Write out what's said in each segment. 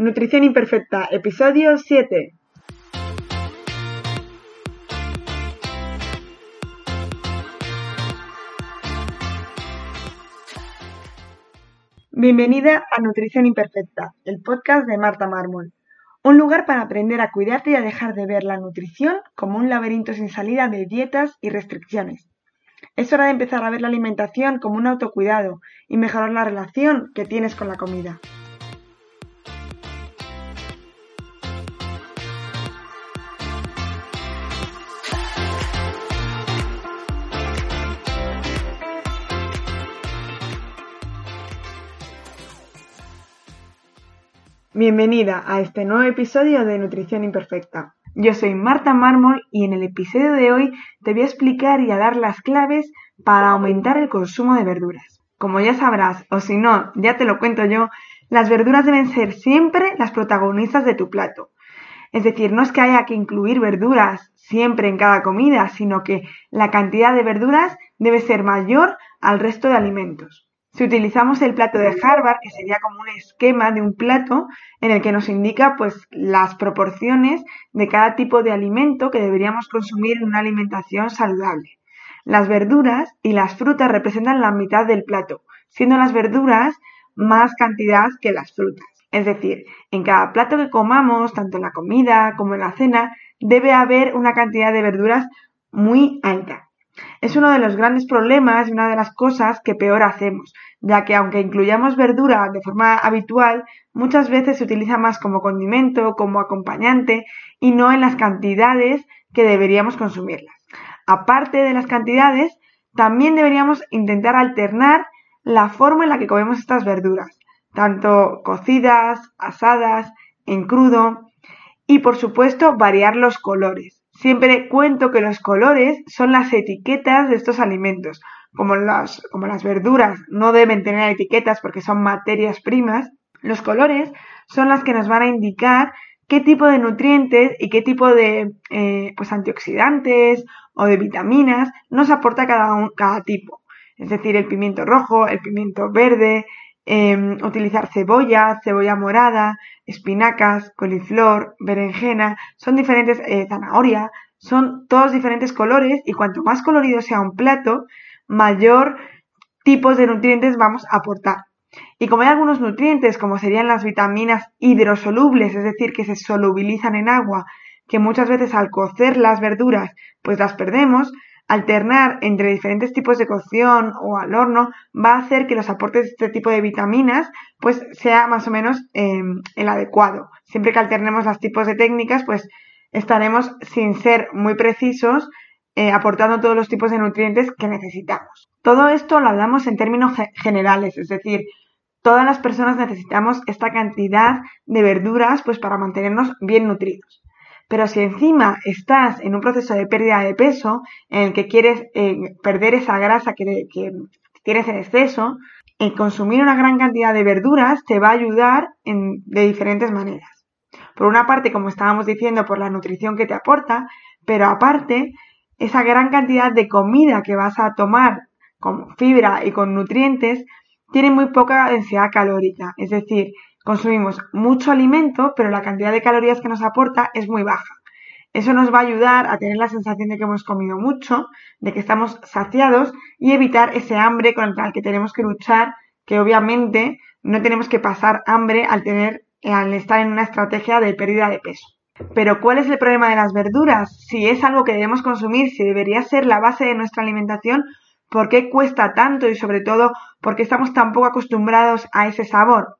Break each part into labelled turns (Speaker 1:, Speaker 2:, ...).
Speaker 1: Nutrición Imperfecta, episodio 7. Bienvenida a Nutrición Imperfecta, el podcast de Marta Mármol. Un lugar para aprender a cuidarte y a dejar de ver la nutrición como un laberinto sin salida de dietas y restricciones. Es hora de empezar a ver la alimentación como un autocuidado y mejorar la relación que tienes con la comida. Bienvenida a este nuevo episodio de Nutrición Imperfecta. Yo soy Marta Mármol y en el episodio de hoy te voy a explicar y a dar las claves para aumentar el consumo de verduras. Como ya sabrás, o si no, ya te lo cuento yo, las verduras deben ser siempre las protagonistas de tu plato. Es decir, no es que haya que incluir verduras siempre en cada comida, sino que la cantidad de verduras debe ser mayor al resto de alimentos. Si utilizamos el plato de Harvard, que sería como un esquema de un plato en el que nos indica pues las proporciones de cada tipo de alimento que deberíamos consumir en una alimentación saludable. Las verduras y las frutas representan la mitad del plato, siendo las verduras más cantidad que las frutas. Es decir, en cada plato que comamos, tanto en la comida como en la cena, debe haber una cantidad de verduras muy alta. Es uno de los grandes problemas y una de las cosas que peor hacemos, ya que aunque incluyamos verdura de forma habitual, muchas veces se utiliza más como condimento, como acompañante y no en las cantidades que deberíamos consumirlas. Aparte de las cantidades, también deberíamos intentar alternar la forma en la que comemos estas verduras, tanto cocidas, asadas, en crudo y por supuesto variar los colores. Siempre cuento que los colores son las etiquetas de estos alimentos. Como las, como las verduras no deben tener etiquetas porque son materias primas, los colores son las que nos van a indicar qué tipo de nutrientes y qué tipo de eh, pues antioxidantes o de vitaminas nos aporta cada, cada tipo. Es decir, el pimiento rojo, el pimiento verde, Em, utilizar cebolla, cebolla morada, espinacas, coliflor, berenjena, son diferentes, eh, zanahoria, son todos diferentes colores y cuanto más colorido sea un plato, mayor tipos de nutrientes vamos a aportar. Y como hay algunos nutrientes, como serían las vitaminas hidrosolubles, es decir, que se solubilizan en agua, que muchas veces al cocer las verduras pues las perdemos, alternar entre diferentes tipos de cocción o al horno va a hacer que los aportes de este tipo de vitaminas pues sea más o menos em, el adecuado. Siempre que alternemos los tipos de técnicas pues estaremos sin ser muy precisos eh, aportando todos los tipos de nutrientes que necesitamos. Todo esto lo hablamos en términos generales, es decir, todas las personas necesitamos esta cantidad de verduras pues para mantenernos bien nutridos. Pero si encima estás en un proceso de pérdida de peso, en el que quieres eh, perder esa grasa que, tienes en exceso, el consumir una gran cantidad de verduras te va a ayudar de diferentes maneras. Por una parte, como estábamos diciendo, por la nutrición que te aporta, pero aparte, esa gran cantidad de comida que vas a tomar con fibra y con nutrientes tiene muy poca densidad calórica. Es decir, Consumimos mucho alimento, pero la cantidad de calorías que nos aporta es muy baja. Eso nos va a ayudar a tener la sensación de que hemos comido mucho, de que estamos saciados y evitar ese hambre contra el que tenemos que luchar, que obviamente no tenemos que pasar hambre al tener, al estar en una estrategia de pérdida de peso. Pero ¿cuál es el problema de las verduras? Si es algo que debemos consumir, si debería ser la base de nuestra alimentación, ¿por qué cuesta tanto y sobre todo por qué estamos tan poco acostumbrados a ese sabor?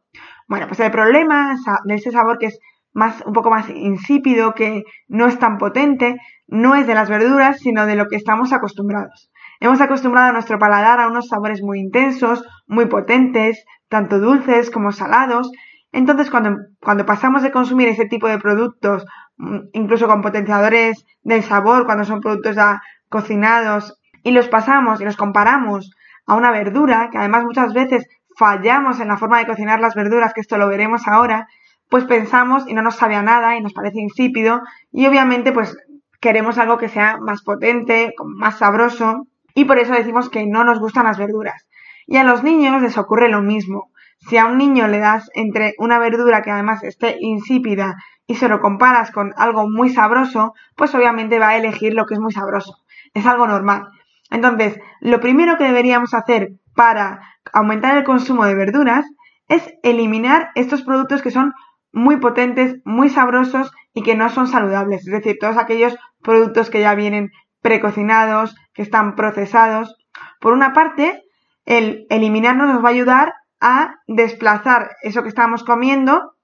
Speaker 1: Bueno, pues el problema de ese sabor que es más, un poco más insípido, que no es tan potente, no es de las verduras, sino de lo que estamos acostumbrados. Hemos acostumbrado a nuestro paladar a unos sabores muy intensos, muy potentes, tanto dulces como salados. Entonces, cuando, cuando pasamos de consumir ese tipo de productos, mm, incluso con potenciadores del sabor, cuando son productos ya cocinados, y los pasamos y los comparamos a una verdura, que además muchas veces fallamos en la forma de cocinar las verduras, que esto lo veremos ahora, pues pensamos y no nos sabe a nada y nos parece insípido y obviamente pues queremos algo que sea más potente, más sabroso y por eso decimos que no nos gustan las verduras. Y a los niños les ocurre lo mismo. Si a un niño le das entre una verdura que además esté insípida y se lo comparas con algo muy sabroso, pues obviamente va a elegir lo que es muy sabroso. Es algo normal. Entonces, lo primero que deberíamos hacer para aumentar el consumo de verduras es eliminar estos productos que son muy potentes, muy sabrosos y que no son saludables. Es decir, todos aquellos productos que ya vienen precocinados, que están procesados. Por una parte, el eliminarnos nos va a ayudar a desplazar eso que estamos comiendo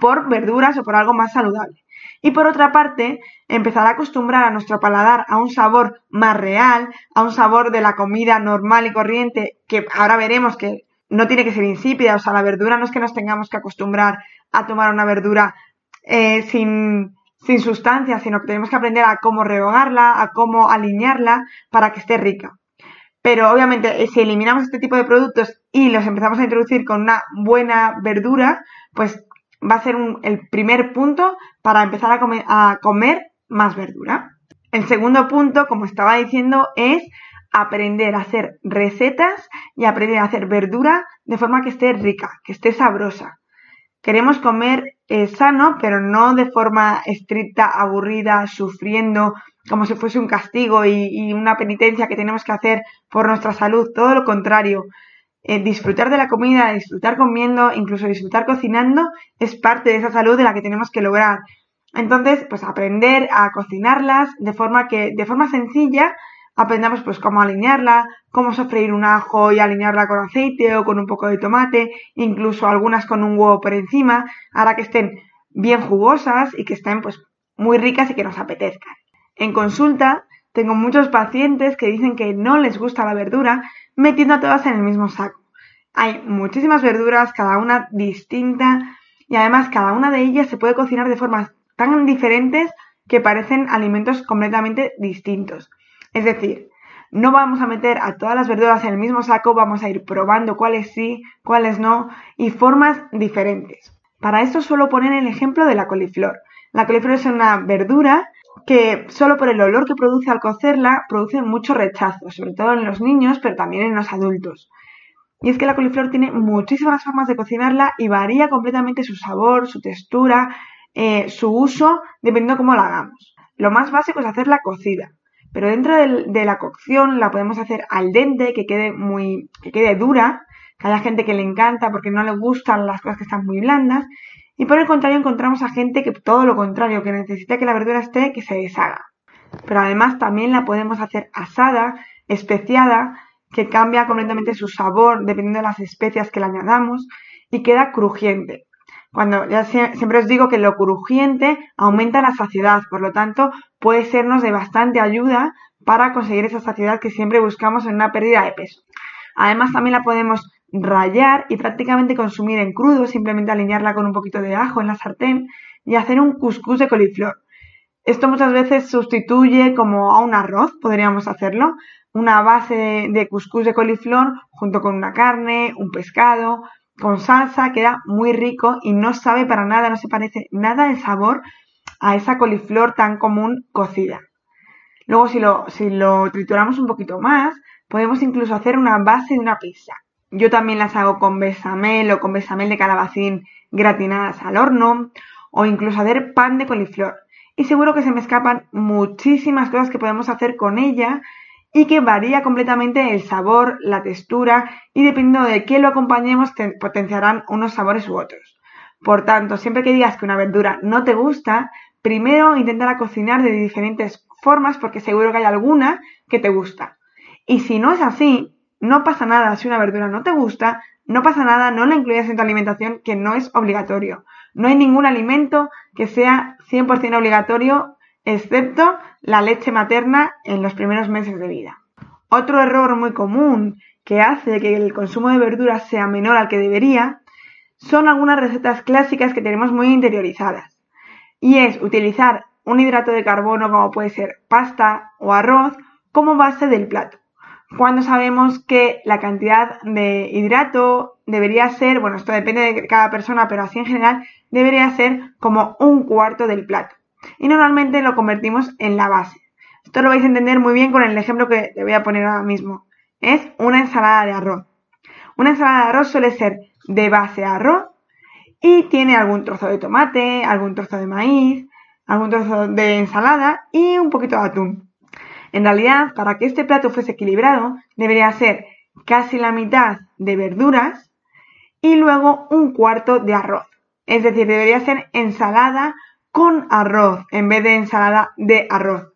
Speaker 1: por verduras o por algo más saludable. Y por otra parte, empezar a acostumbrar a nuestro paladar a un sabor más real, a un sabor de la comida normal y corriente, que ahora veremos que no tiene que ser insípida, o sea, la verdura no es que nos tengamos que acostumbrar a tomar una verdura eh, sin, sin sustancia, sino que tenemos que aprender a cómo rehogarla, a cómo alinearla para que esté rica. Pero obviamente, eh, si eliminamos este tipo de productos y los empezamos a introducir con una buena verdura, pues va a ser el primer punto para empezar a comer más verdura. El segundo punto, como estaba diciendo, es aprender a hacer recetas y aprender a hacer verdura de forma que esté rica, que esté sabrosa. Queremos comer eh, sano, pero no de forma estricta, aburrida, sufriendo, como si fuese un castigo y, una penitencia que tenemos que hacer por nuestra salud. Todo lo contrario. Eh, disfrutar de la comida, disfrutar comiendo, incluso disfrutar cocinando, es parte de esa salud de la que tenemos que lograr. Entonces, pues aprender a cocinarlas de forma que, de forma sencilla, aprendamos pues cómo alinearla, cómo sofreír un ajo y alinearla con aceite o con un poco de tomate, incluso algunas con un huevo por encima, hará que estén bien jugosas y que estén pues muy ricas y que nos apetezcan. En consulta tengo muchos pacientes que dicen que no les gusta la verdura metiendo a todas en el mismo saco. Hay muchísimas verduras, cada una distinta y además cada una de ellas se puede cocinar de formas tan diferentes que parecen alimentos completamente distintos. Es decir, no vamos a meter a todas las verduras en el mismo saco, vamos a ir probando cuáles sí, cuáles no y formas diferentes. Para esto suelo poner el ejemplo de la coliflor. La coliflor es una verdura que solo por el olor que produce al cocerla produce mucho rechazo, sobre todo en los niños, pero también en los adultos. Y es que la coliflor tiene muchísimas formas de cocinarla y varía completamente su sabor, su textura, eh, su uso, dependiendo cómo la hagamos. Lo más básico es hacerla cocida. Pero dentro de la cocción la podemos hacer al dente, que quede muy, que quede dura, que haya gente que le encanta porque no le gustan las cosas que están muy blandas. Y por el contrario encontramos a gente que todo lo contrario, que necesita que la verdura esté, que se deshaga. Pero además también la podemos hacer asada, especiada, que cambia completamente su sabor dependiendo de las especias que le añadamos y queda crujiente. Cuando ya siempre os digo que lo crujiente aumenta la saciedad, por lo tanto puede sernos de bastante ayuda para conseguir esa saciedad que siempre buscamos en una pérdida de peso. Además también la podemos rayar y prácticamente consumir en crudo, simplemente alinearla con un poquito de ajo en la sartén y hacer un cuscús de coliflor. Esto muchas veces sustituye como a un arroz, podríamos hacerlo, una base de cuscús de coliflor junto con una carne, un pescado, con salsa, queda muy rico y no sabe para nada, no se parece nada de sabor a esa coliflor tan común cocida. Luego, si lo, si lo trituramos un poquito más, podemos incluso hacer una base de una pizza. Yo también las hago con besamel o con besamel de calabacín gratinadas al horno o incluso hacer pan de coliflor. Y seguro que se me escapan muchísimas cosas que podemos hacer con ella y que varía completamente el sabor, la textura y dependiendo de qué lo acompañemos potenciarán unos sabores u otros. Por tanto, siempre que digas que una verdura no te gusta, primero intenta cocinar de diferentes formas porque seguro que hay alguna que te gusta. Y si no es así, no pasa nada si una verdura no te gusta, no pasa nada, no la incluyas en tu alimentación que no es obligatorio. No hay ningún alimento que sea 100% obligatorio excepto la leche materna en los primeros meses de vida. Otro error muy común que hace que el consumo de verduras sea menor al que debería son algunas recetas clásicas que tenemos muy interiorizadas. Y es utilizar un hidrato de carbono como puede ser pasta o arroz como base del plato. Cuando sabemos que la cantidad de hidrato debería ser, bueno, esto depende de cada persona, pero así en general, debería ser como un cuarto del plato y normalmente lo convertimos en la base. Esto lo vais a entender muy bien con el ejemplo que te voy a poner ahora mismo. Es una ensalada de arroz. Una ensalada de arroz suele ser de base arroz y tiene algún trozo de tomate, algún trozo de maíz, algún trozo de ensalada y un poquito de atún. En realidad, para que este plato fuese equilibrado, debería ser casi la mitad de verduras y luego un cuarto de arroz. Es decir, debería ser ensalada con arroz en vez de ensalada de arroz.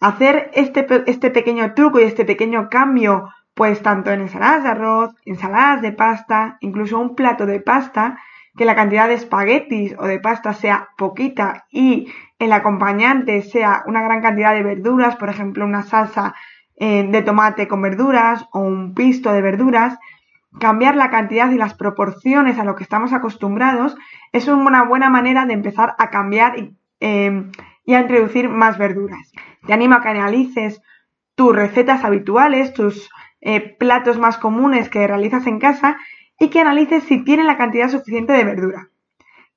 Speaker 1: Hacer este, este pequeño truco y este pequeño cambio, pues tanto en ensaladas de arroz, ensaladas de pasta, incluso un plato de pasta, que la cantidad de espaguetis o de pasta sea poquita y el acompañante sea una gran cantidad de verduras, por ejemplo, una salsa eh, de tomate con verduras o un pisto de verduras, cambiar la cantidad y las proporciones a lo que estamos acostumbrados es una buena manera de empezar a cambiar y, eh, a introducir más verduras. Te animo a que analices tus recetas habituales, tus eh, platos más comunes que realizas en casa y que analices si tiene la cantidad suficiente de verdura.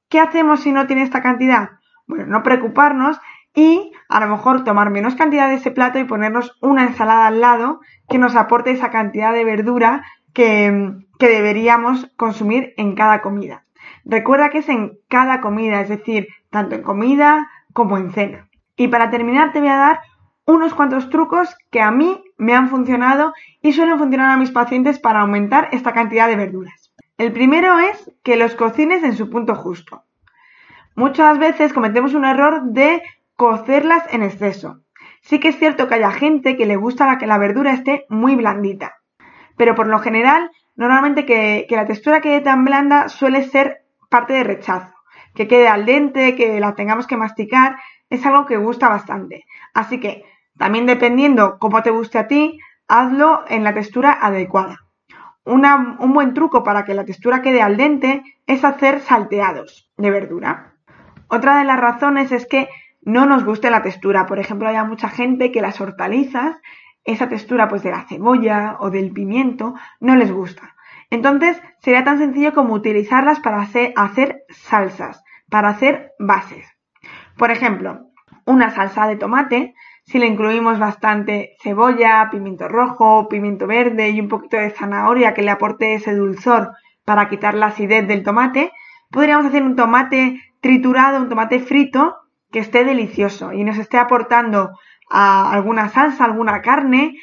Speaker 1: ¿Qué hacemos si no tiene esta cantidad? Bueno, no preocuparnos y a lo mejor tomar menos cantidad de ese plato y ponernos una ensalada al lado que nos aporte esa cantidad de verdura que, que deberíamos consumir en cada comida. Recuerda que es en cada comida, es decir, tanto en comida como en cena. Y para terminar te voy a dar unos cuantos trucos que a mí me han funcionado y suelen funcionar a mis pacientes para aumentar esta cantidad de verduras. El primero es que los cocines en su punto justo. Muchas veces cometemos un error de cocerlas en exceso. Sí que es cierto que haya gente que le gusta que la verdura esté muy blandita, pero por lo general, normalmente que, la textura quede tan blanda suele ser parte de rechazo. Que quede al dente, que la tengamos que masticar, es algo que gusta bastante. Así que también dependiendo cómo te guste a ti, hazlo en la textura adecuada. un buen truco para que la textura quede al dente es hacer salteados de verdura. Otra de las razones es que no nos guste la textura. Por ejemplo, hay mucha gente que las hortalizas, esa textura pues de la cebolla o del pimiento, no les gusta. Entonces, sería tan sencillo como utilizarlas para hacer, hacer salsas, para hacer bases. Por ejemplo, una salsa de tomate si le incluimos bastante cebolla, pimiento rojo, pimiento verde y un poquito de zanahoria que le aporte ese dulzor para quitar la acidez del tomate, podríamos hacer un tomate triturado, un tomate frito que esté delicioso y nos esté aportando a alguna salsa, alguna carne,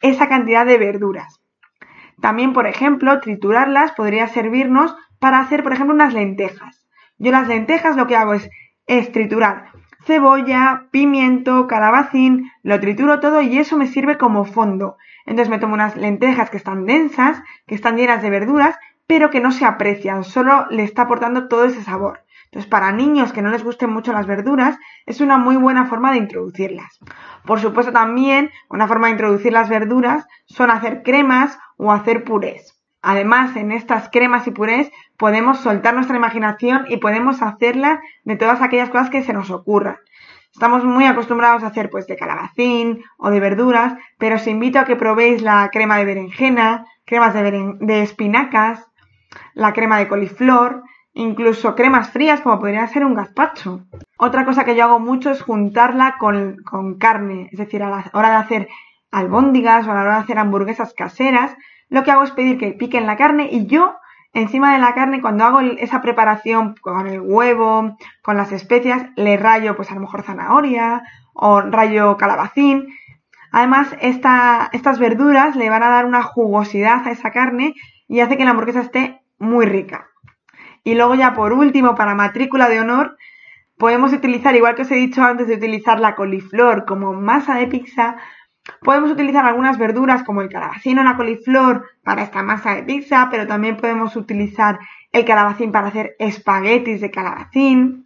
Speaker 1: esa cantidad de verduras. También, por ejemplo, triturarlas podría servirnos para hacer, por ejemplo, unas lentejas. Yo las lentejas lo que hago es, triturar cebolla, pimiento, calabacín, lo trituro todo y eso me sirve como fondo. Entonces me tomo unas lentejas que están densas, que están llenas de verduras, pero que no se aprecian, solo le está aportando todo ese sabor. Entonces, para niños que no les gusten mucho las verduras, es una muy buena forma de introducirlas. Por supuesto, también una forma de introducir las verduras son hacer cremas o hacer purés. Además, en estas cremas y purés podemos soltar nuestra imaginación y podemos hacerla de todas aquellas cosas que se nos ocurran. Estamos muy acostumbrados a hacer pues de calabacín o de verduras, pero os invito a que probéis la crema de berenjena, cremas de, de espinacas, la crema de coliflor, incluso cremas frías como podría ser un gazpacho. Otra cosa que yo hago mucho es juntarla con, con carne, es decir, a la hora de hacer albóndigas o a la hora de hacer hamburguesas caseras, lo que hago es pedir que piquen la carne y yo encima de la carne cuando hago esa preparación con el huevo, con las especias, le rayo pues a lo mejor zanahoria o rayo calabacín. Además, estas verduras le van a dar una jugosidad a esa carne y hace que la hamburguesa esté muy rica. Y luego ya por último, para matrícula de honor, podemos utilizar, igual que os he dicho antes de utilizar la coliflor como masa de pizza, Podemos utilizar algunas verduras como el calabacín o la coliflor para esta masa de pizza, pero también podemos utilizar el calabacín para hacer espaguetis de calabacín,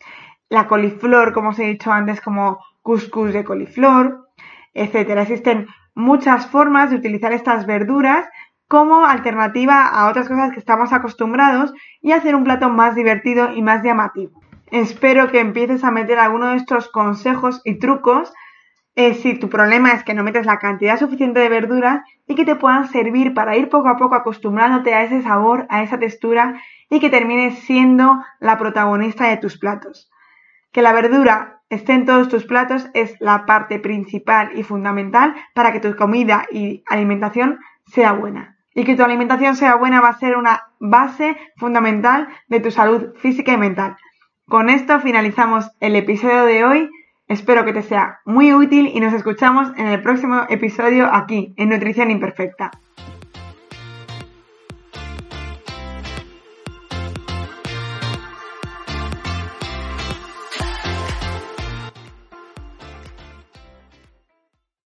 Speaker 1: la coliflor, como os he dicho antes, como couscous de coliflor, etcétera. Existen muchas formas de utilizar estas verduras como alternativa a otras cosas que estamos acostumbrados y hacer un plato más divertido y más llamativo. Espero que empieces a meter alguno de estos consejos y trucos eh, si tu problema es que no metes la cantidad suficiente de verduras y que te puedan servir para ir poco a poco acostumbrándote a ese sabor, a esa textura y que termines siendo la protagonista de tus platos. Que la verdura esté en todos tus platos es la parte principal y fundamental para que tu comida y alimentación sea buena. Y que tu alimentación sea buena va a ser una base fundamental de tu salud física y mental. Con esto finalizamos el episodio de hoy. Espero que te sea muy útil y nos escuchamos en el próximo episodio aquí, en Nutrición Imperfecta.